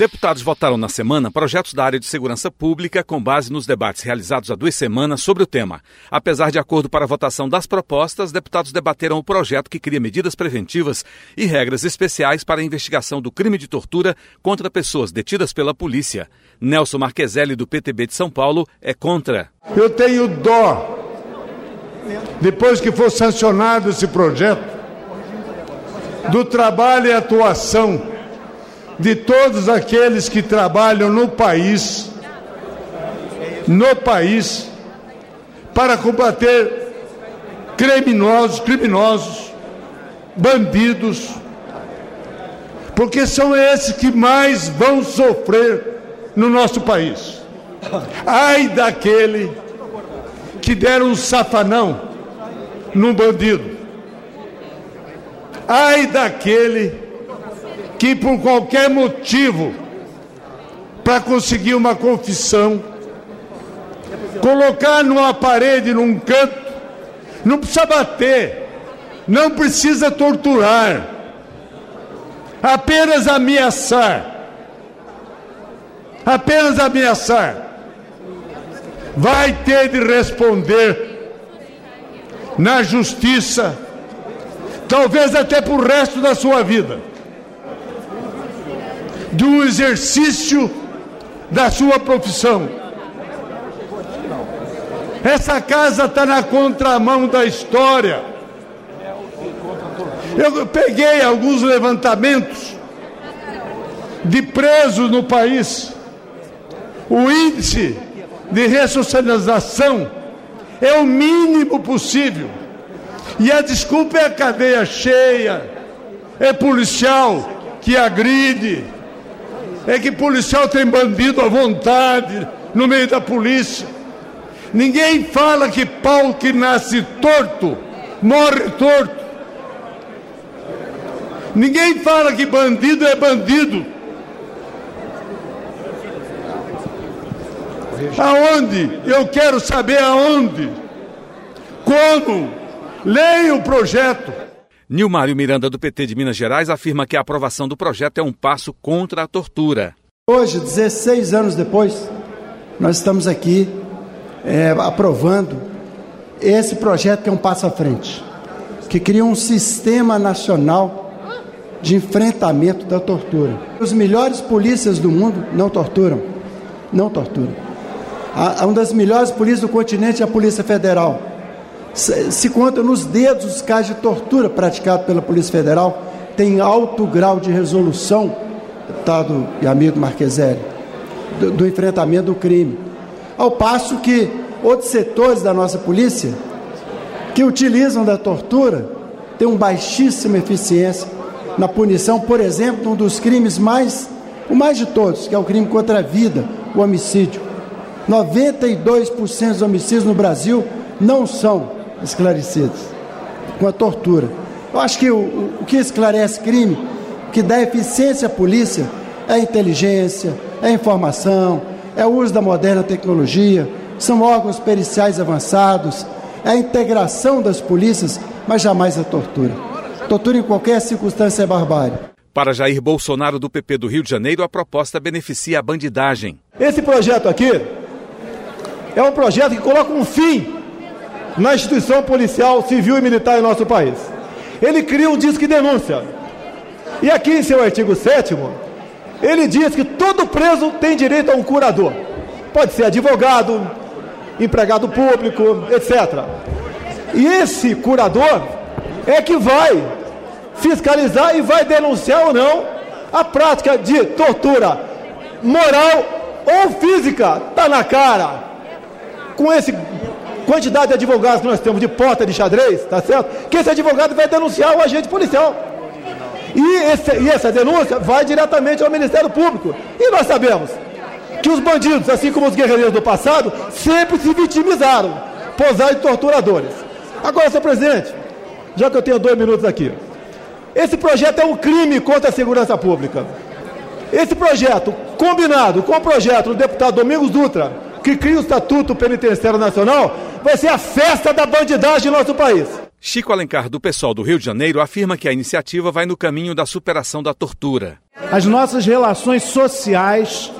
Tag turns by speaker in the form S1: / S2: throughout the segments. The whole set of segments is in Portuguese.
S1: Deputados votaram na semana projetos da área de segurança pública com base nos debates realizados há duas semanas sobre o tema. Apesar de acordo para a votação das propostas, deputados debateram o projeto que cria medidas preventivas e regras especiais para a investigação do crime de tortura contra pessoas detidas pela polícia. Nelson Marqueselli, do PTB de São Paulo, é contra.
S2: Eu tenho dó. Depois que for sancionado esse projeto, do trabalho e atuação de todos aqueles que trabalham no país, no país, para combater criminosos, criminosos, bandidos, porque são esses que mais vão sofrer no nosso país. Ai daquele que der um safanão num bandido. Ai daquele que por qualquer motivo, para conseguir uma confissão, colocar numa parede, num canto, não precisa bater, não precisa torturar, apenas ameaçar. Apenas ameaçar. Vai ter de responder na justiça, talvez até para o resto da sua vida do exercício da sua profissão. Essa casa está na contramão da história. Eu peguei alguns levantamentos de presos no país. O índice de ressocialização é o mínimo possível. E a desculpa é a cadeia cheia, é policial que agride, é que policial tem bandido à vontade no meio da polícia. Ninguém fala que pau que nasce torto morre torto. Ninguém fala que bandido é bandido. Aonde? Eu quero saber aonde. Como? Leia o projeto.
S1: Nilmário Miranda, do PT de Minas Gerais, afirma que a aprovação do projeto é um passo contra a tortura.
S3: Hoje, 16 anos depois, nós estamos aqui é, aprovando esse projeto que é um passo à frente, que cria um sistema nacional de enfrentamento da tortura. Os melhores polícias do mundo não torturam, não torturam. A, uma das melhores polícias do continente é a Polícia Federal se conta nos dedos os casos de tortura praticados pela Polícia Federal, tem alto grau de resolução, deputado e amigo Marqueselli, do, do enfrentamento do crime. Ao passo que outros setores da nossa polícia, que utilizam da tortura, têm uma baixíssima eficiência na punição, por exemplo, um dos crimes mais, o mais de todos, que é o crime contra a vida, o homicídio. 92% dos homicídios no Brasil não são esclarecidos com a tortura. Eu acho que o, o que esclarece crime, que dá eficiência à polícia, é a inteligência, é a informação, é o uso da moderna tecnologia, são órgãos periciais avançados, é a integração das polícias, mas jamais a tortura. Tortura em qualquer circunstância é barbárie.
S1: Para Jair Bolsonaro, do PP do Rio de Janeiro, a proposta beneficia a bandidagem.
S4: Esse projeto aqui é um projeto que coloca um fim na instituição policial, civil e militar em nosso país. Ele cria um disque denúncia. E aqui em seu artigo 7 ele diz que todo preso tem direito a um curador. Pode ser advogado, empregado público, etc. E esse curador é que vai fiscalizar e vai denunciar ou não a prática de tortura moral ou física. Está na cara. Com esse quantidade de advogados que nós temos de porta de xadrez, tá certo? Que esse advogado vai denunciar o agente policial. E, esse, e essa denúncia vai diretamente ao Ministério Público. E nós sabemos que os bandidos, assim como os guerreiros do passado, sempre se vitimizaram, posaram de torturadores. Agora, senhor presidente, já que eu tenho dois minutos aqui, esse projeto é um crime contra a segurança pública.
S5: Esse projeto, combinado com o projeto do deputado Domingos Dutra, que cria o Estatuto Penitenciário Nacional, vai ser a festa da bandidagem no nosso país.
S1: Chico Alencar, do pessoal do Rio de Janeiro, afirma que a iniciativa vai no caminho da superação da tortura.
S6: As nossas relações sociais,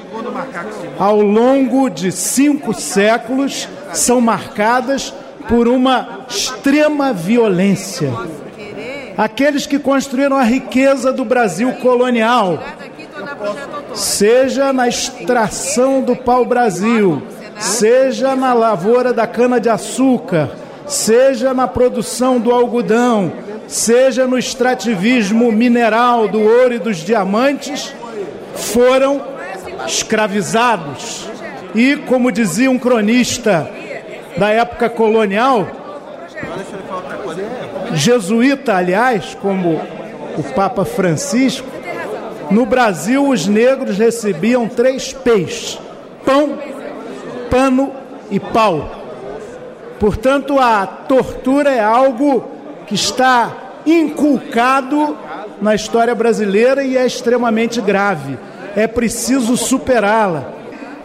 S6: ao longo de cinco séculos, são marcadas por uma extrema violência. Aqueles que construíram a riqueza do Brasil colonial, seja na extração do pau-brasil, seja na lavoura da cana-de-açúcar, seja na produção do algodão, seja no extrativismo mineral do ouro e dos diamantes, foram escravizados. E, como dizia um cronista da época colonial, jesuíta, aliás, como o Papa Francisco, no Brasil os negros recebiam três peixes: pão, pano e pau. Portanto, a tortura é algo que está inculcado na história brasileira e é extremamente grave. É preciso superá-la.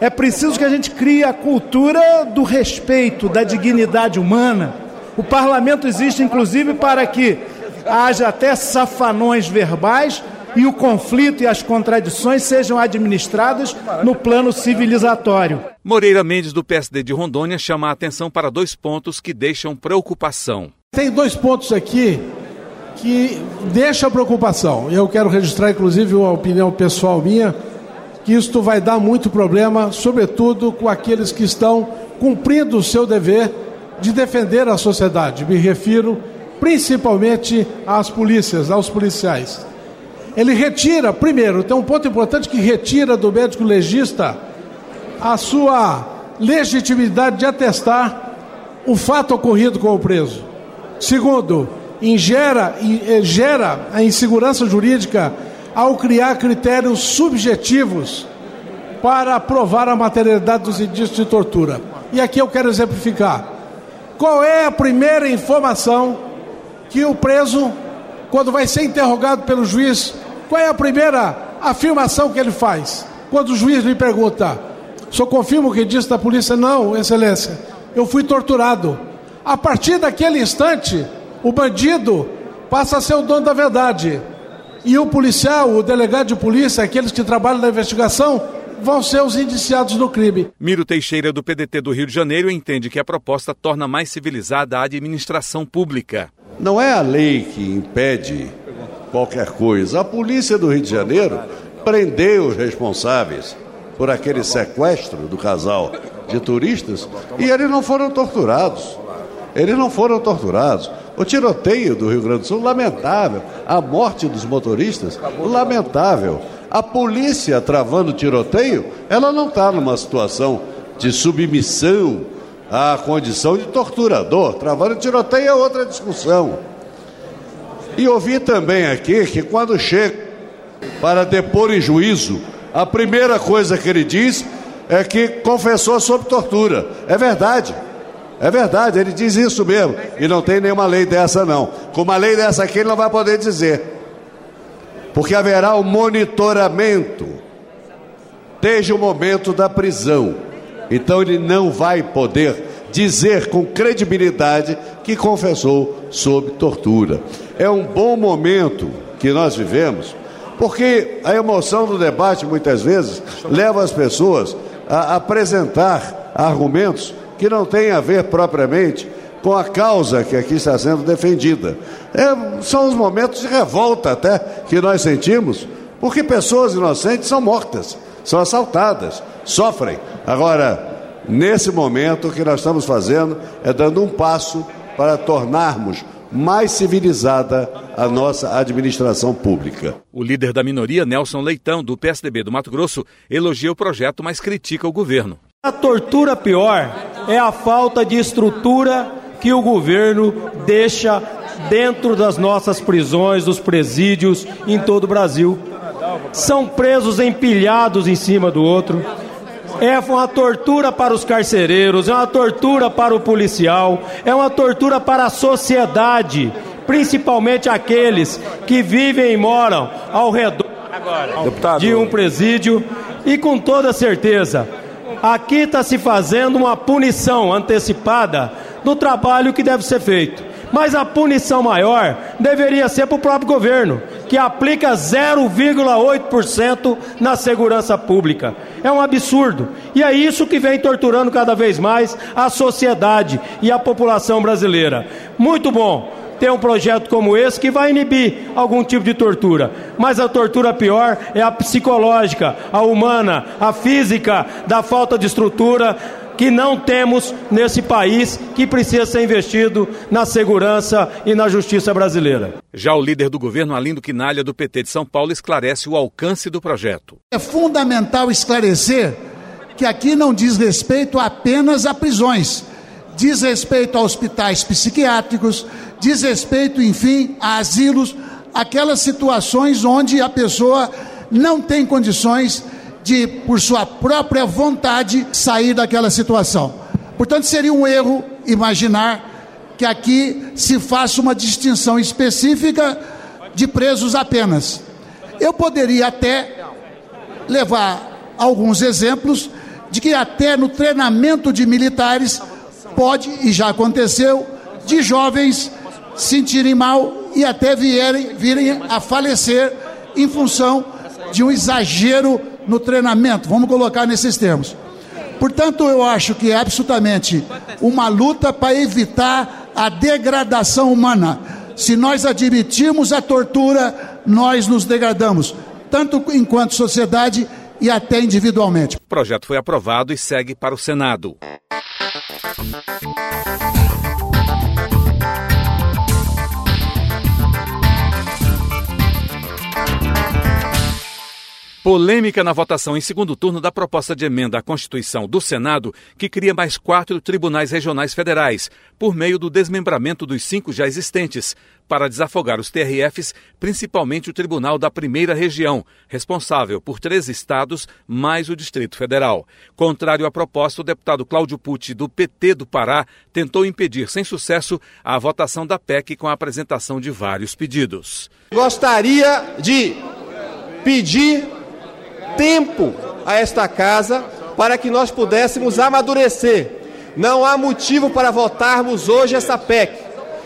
S6: É preciso que a gente crie a cultura do respeito, da dignidade humana. O parlamento existe, inclusive, para que haja até safanões verbais e o conflito e as contradições sejam administradas no plano civilizatório.
S1: Moreira Mendes, do PSD de Rondônia, chama a atenção para dois pontos que deixam preocupação.
S7: Tem dois pontos aqui que deixam preocupação. Eu quero registrar, inclusive, uma opinião pessoal minha, que isto vai dar muito problema, sobretudo com aqueles que estão cumprindo o seu dever de defender a sociedade. Me refiro principalmente às polícias, aos policiais ele retira, primeiro, tem um ponto importante que retira do médico legista a sua legitimidade de atestar o fato ocorrido com o preso. Segundo, ingera, eh, gera a insegurança jurídica ao criar critérios subjetivos para provar a materialidade dos indícios de tortura. E aqui eu quero exemplificar. Qual é a primeira informação que o preso, quando vai ser interrogado pelo juiz, qual é a primeira afirmação que ele faz? Quando o juiz lhe pergunta: só confirma o que disse da polícia? Não, Excelência, eu fui torturado. A partir daquele instante, o bandido passa a ser o dono da verdade. E o policial, o delegado de polícia, aqueles que trabalham na investigação, vão ser os indiciados no crime.
S1: Miro Teixeira, do PDT do Rio de Janeiro, entende que a proposta torna mais civilizada a administração pública.
S8: Não é a lei que impede qualquer coisa. A polícia do Rio de Janeiro prendeu os responsáveis por aquele sequestro do casal de turistas e eles não foram torturados. Eles não foram torturados. O tiroteio do Rio Grande do Sul, lamentável. A morte dos motoristas, lamentável. A polícia travando tiroteio, ela não está numa situação de submissão à condição de torturador. Travando tiroteio é outra discussão. E ouvi também aqui que quando chega para depor em juízo, a primeira coisa que ele diz é que confessou sobre tortura. É verdade. É verdade, ele diz isso mesmo. E não tem nenhuma lei dessa, não. Com uma lei dessa aqui, ele não vai poder dizer. Porque haverá o um monitoramento desde o momento da prisão. Então, ele não vai poder dizer com credibilidade que confessou sob tortura. É um bom momento que nós vivemos, porque a emoção do debate muitas vezes leva as pessoas a apresentar argumentos que não têm a ver propriamente com a causa que aqui está sendo defendida. É, são os momentos de revolta até que nós sentimos, porque pessoas inocentes são mortas, são assaltadas, sofrem. Agora, nesse momento, o que nós estamos fazendo é dando um passo para tornarmos mais civilizada a nossa administração pública.
S1: O líder da minoria, Nelson Leitão, do PSDB do Mato Grosso, elogia o projeto, mas critica o governo.
S9: A tortura pior é a falta de estrutura que o governo deixa dentro das nossas prisões, dos presídios em todo o Brasil. São presos empilhados em cima do outro é uma tortura para os carcereiros, é uma tortura para o policial, é uma tortura para a sociedade, principalmente aqueles que vivem e moram ao redor de um presídio. E com toda certeza, aqui está se fazendo uma punição antecipada do trabalho que deve ser feito. Mas a punição maior deveria ser para o próprio governo, que aplica 0,8% na segurança pública. É um absurdo. E é isso que vem torturando cada vez mais a sociedade e a população brasileira. Muito bom ter um projeto como esse que vai inibir algum tipo de tortura. Mas a tortura pior é a psicológica, a humana, a física, da falta de estrutura que não temos nesse país que precisa ser investido na segurança e na justiça brasileira.
S1: Já o líder do governo, Alindo Quinalha, do PT de São Paulo, esclarece o alcance do projeto.
S10: É fundamental esclarecer que aqui não diz respeito apenas a prisões, diz respeito a hospitais psiquiátricos, diz respeito, enfim, a asilos, aquelas situações onde a pessoa não tem condições de, por sua própria vontade, sair daquela situação. Portanto, seria um erro imaginar que aqui se faça uma distinção específica de presos apenas. Eu poderia até levar alguns exemplos de que até no treinamento de militares pode e já aconteceu de jovens sentirem mal e até vierem, virem a falecer em função de um exagero no treinamento, vamos colocar nesses termos. Portanto, eu acho que é absolutamente uma luta para evitar a degradação humana. Se nós admitirmos a tortura, nós nos degradamos, tanto enquanto sociedade e até individualmente.
S1: O projeto foi aprovado e segue para o Senado. Polêmica na votação em segundo turno da proposta de emenda à Constituição do Senado, que cria mais quatro tribunais regionais federais, por meio do desmembramento dos cinco já existentes, para desafogar os TRFs, principalmente o Tribunal da Primeira Região, responsável por três estados mais o Distrito Federal. Contrário à proposta, o deputado Cláudio Pucci, do PT do Pará, tentou impedir, sem sucesso, a votação da PEC com a apresentação de vários pedidos.
S11: Gostaria de pedir tempo a esta casa para que nós pudéssemos amadurecer. Não há motivo para votarmos hoje essa PEC,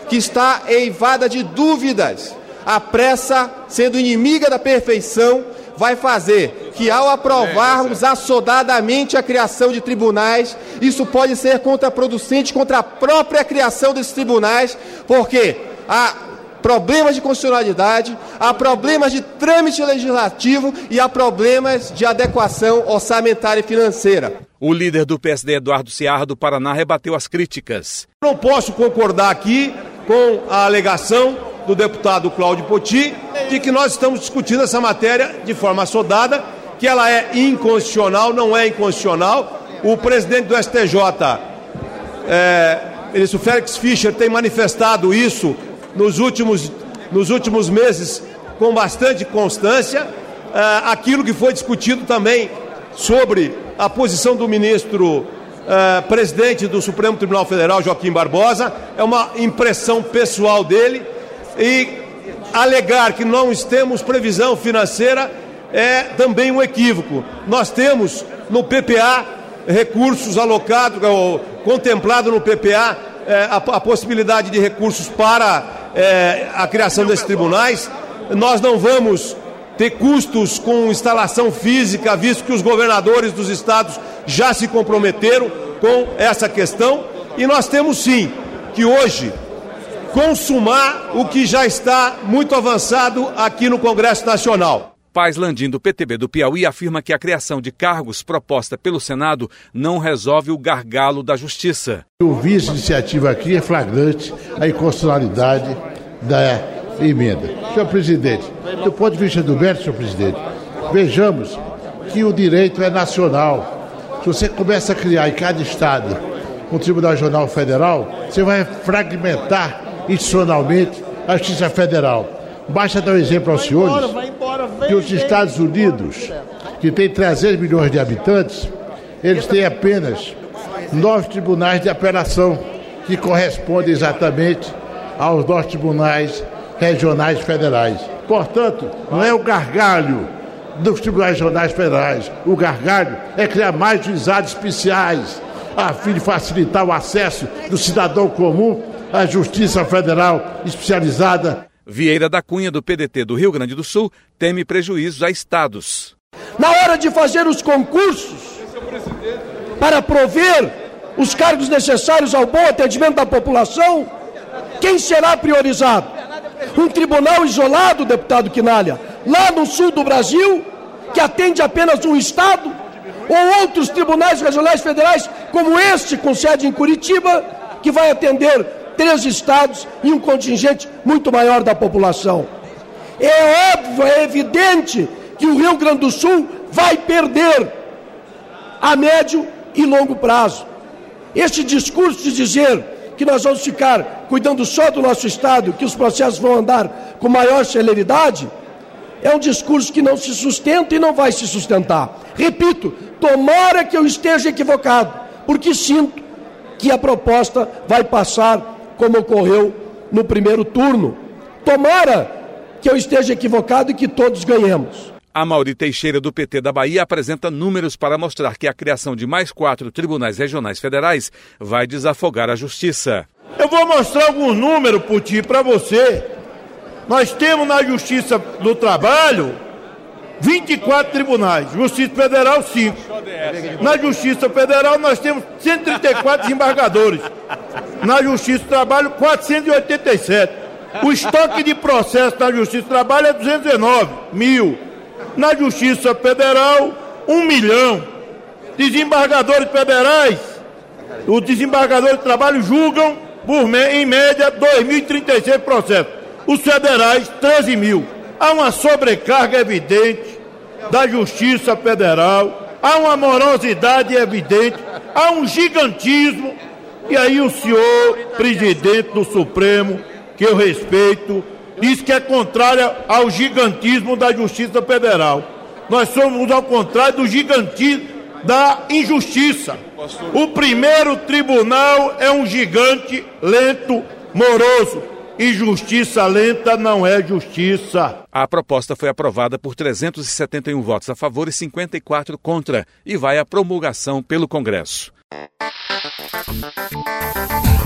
S11: que está eivada de dúvidas. A pressa, sendo inimiga da perfeição, vai fazer que, ao aprovarmos assodadamente a criação de tribunais, isso pode ser contraproducente contra a própria criação desses tribunais, porque a problemas de constitucionalidade, há problemas de trâmite legislativo e há problemas de adequação orçamentária e financeira.
S1: O líder do PSD, Eduardo Ciarra, do Paraná, rebateu as críticas.
S5: Não posso concordar aqui com a alegação do deputado Cláudio Poti de que nós estamos discutindo essa matéria de forma assodada, que ela é inconstitucional, não é inconstitucional. O presidente do STJ, é, ministro Félix Fischer, tem manifestado isso nos últimos, nos últimos meses com bastante constância. Uh, aquilo que foi discutido também sobre a posição do ministro uh, presidente do Supremo Tribunal Federal, Joaquim Barbosa, é uma impressão pessoal dele. E alegar que não temos previsão financeira é também um equívoco. Nós temos no PPA recursos alocados, contemplado no PPA, é, a, a possibilidade de recursos para é, a criação desses tribunais. Nós não vamos ter custos com instalação física, visto que os governadores dos estados já se comprometeram com essa questão. E nós temos sim que hoje consumar o que já está muito avançado aqui no Congresso Nacional.
S1: Paz Landim, do PTB do Piauí, afirma que a criação de cargos proposta pelo Senado não resolve o gargalo da justiça.
S12: O vice-iniciativa aqui é flagrante a inconstitucionalidade da emenda. Senhor presidente, do ponto de vista do mérito, senhor presidente, vejamos que o direito é nacional. Se você começa a criar em cada estado um Tribunal Regional Federal, você vai fragmentar institucionalmente a Justiça Federal. Basta dar um exemplo aos senhores que os Estados Unidos, que tem 300 milhões de habitantes, eles têm apenas nove tribunais de apelação que correspondem exatamente aos nossos tribunais regionais federais. Portanto, não é o gargalho dos tribunais regionais federais. O gargalho é criar mais juizados especiais, a fim de facilitar o acesso do cidadão comum à justiça federal especializada.
S1: Vieira da Cunha, do PDT do Rio Grande do Sul, teme prejuízos a estados.
S4: Na hora de fazer os concursos para prover os cargos necessários ao bom atendimento da população, quem será priorizado? Um tribunal isolado, deputado Quinalha, lá no sul do Brasil, que atende apenas um estado? Ou outros tribunais regionais federais, como este, com sede em Curitiba, que vai atender três estados e um contingente muito maior da população? É óbvio, é evidente que o Rio Grande do Sul vai perder a médio e longo prazo. Este discurso de dizer que nós vamos ficar cuidando só do nosso Estado, que os processos vão andar com maior celeridade, é um discurso que não se sustenta e não vai se sustentar. Repito, tomara que eu esteja equivocado, porque sinto que a proposta vai passar como ocorreu no primeiro turno. Tomara que eu esteja equivocado e que todos ganhemos.
S1: A Mauri Teixeira, do PT da Bahia, apresenta números para mostrar que a criação de mais quatro tribunais regionais federais vai desafogar a justiça.
S13: Eu vou mostrar alguns números, Puti, para você. Nós temos na Justiça do Trabalho 24 tribunais, Justiça Federal 5. Na Justiça Federal nós temos 134 desembargadores. Na Justiça do Trabalho, 487. O estoque de processo na Justiça do Trabalho é 219 mil. Na Justiça Federal, um milhão. Desembargadores federais, os desembargadores de trabalho julgam, por, em média, 2.036 processos. Os federais, 13 mil. Há uma sobrecarga evidente da Justiça Federal, há uma morosidade evidente, há um gigantismo. E aí o senhor presidente do Supremo, que eu respeito, diz que é contrária ao gigantismo da Justiça Federal. Nós somos ao contrário do gigantismo da injustiça. O primeiro tribunal é um gigante lento, moroso. E justiça lenta não é justiça.
S1: A proposta foi aprovada por 371 votos a favor e 54 contra e vai à promulgação pelo Congresso. なるほどね。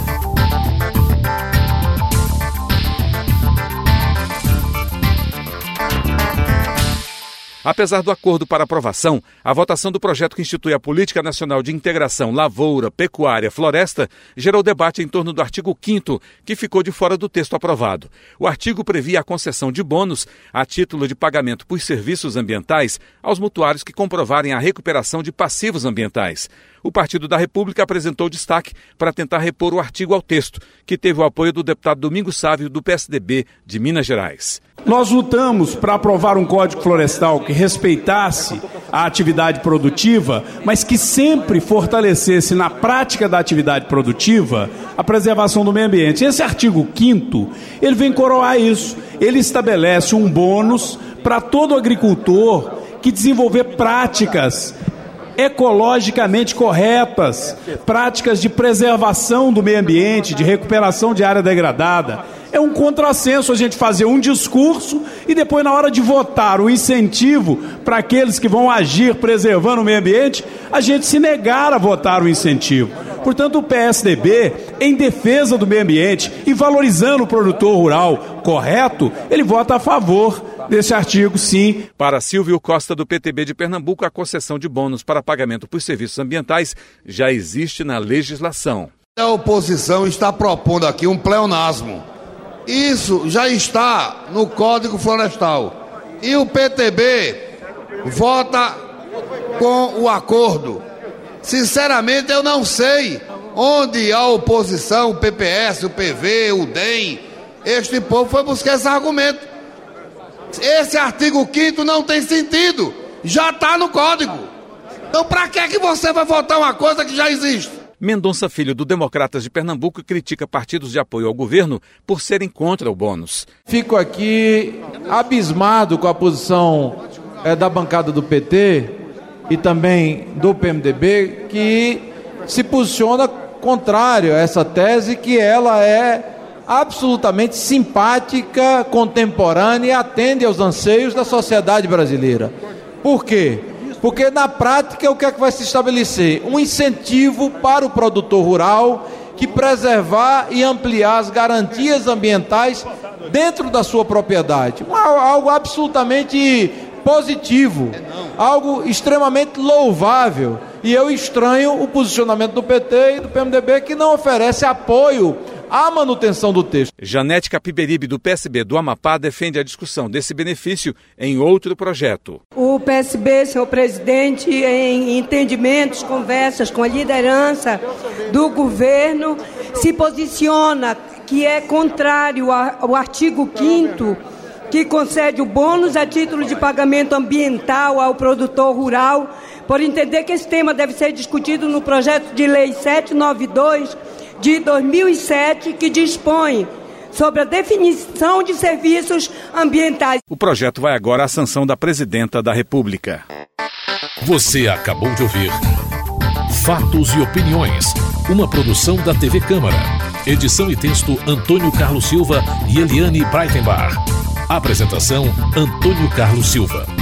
S1: Apesar do acordo para aprovação, a votação do projeto que institui a Política Nacional de Integração Lavoura, Pecuária, Floresta gerou debate em torno do artigo 5 que ficou de fora do texto aprovado. O artigo previa a concessão de bônus a título de pagamento por serviços ambientais aos mutuários que comprovarem a recuperação de passivos ambientais o Partido da República apresentou destaque para tentar repor o artigo ao texto, que teve o apoio do deputado Domingos Sávio, do PSDB de Minas Gerais.
S14: Nós lutamos para aprovar um código florestal que respeitasse a atividade produtiva, mas que sempre fortalecesse na prática da atividade produtiva a preservação do meio ambiente. Esse artigo 5 ele vem coroar isso. Ele estabelece um bônus para todo agricultor que desenvolver práticas ecologicamente corretas, práticas de preservação do meio ambiente, de recuperação de área degradada. É um contrassenso a gente fazer um discurso e depois, na hora de votar o incentivo para aqueles que vão agir preservando o meio ambiente, a gente se negar a votar o incentivo. Portanto, o PSDB, em defesa do meio ambiente e valorizando o produtor rural correto, ele vota a favor desse artigo, sim.
S1: Para Silvio Costa, do PTB de Pernambuco, a concessão de bônus para pagamento por serviços ambientais já existe na legislação.
S15: A oposição está propondo aqui um pleonasmo. Isso já está no Código Florestal. E o PTB vota com o acordo. Sinceramente, eu não sei onde a oposição, o PPS, o PV, o DEM, este povo foi buscar esse argumento. Esse artigo 5 não tem sentido. Já está no código. Então, para que, é que você vai votar uma coisa que já existe?
S1: Mendonça Filho, do Democratas de Pernambuco, critica partidos de apoio ao governo por serem contra o bônus.
S16: Fico aqui abismado com a posição é, da bancada do PT e também do PMDB, que se posiciona contrário a essa tese, que ela é absolutamente simpática, contemporânea e atende aos anseios da sociedade brasileira. Por quê? Porque na prática o que é que vai se estabelecer? Um incentivo para o produtor rural que preservar e ampliar as garantias ambientais dentro da sua propriedade. Algo absolutamente positivo, algo extremamente louvável. E eu estranho o posicionamento do PT e do PMDB que não oferece apoio à manutenção do texto.
S1: Janete Capiberibe, do PSB do Amapá, defende a discussão desse benefício em outro projeto.
S17: O PSB, senhor presidente, em entendimentos, conversas com a liderança do governo, se posiciona que é contrário ao artigo 5 que concede o bônus a título de pagamento ambiental ao produtor rural, por entender que esse tema deve ser discutido no projeto de lei 792 de 2007, que dispõe sobre a definição de serviços ambientais.
S1: O projeto vai agora à sanção da presidenta da República.
S18: Você acabou de ouvir Fatos e Opiniões, uma produção da TV Câmara. Edição e texto Antônio Carlos Silva e Eliane Breitenbach. Apresentação Antônio Carlos Silva.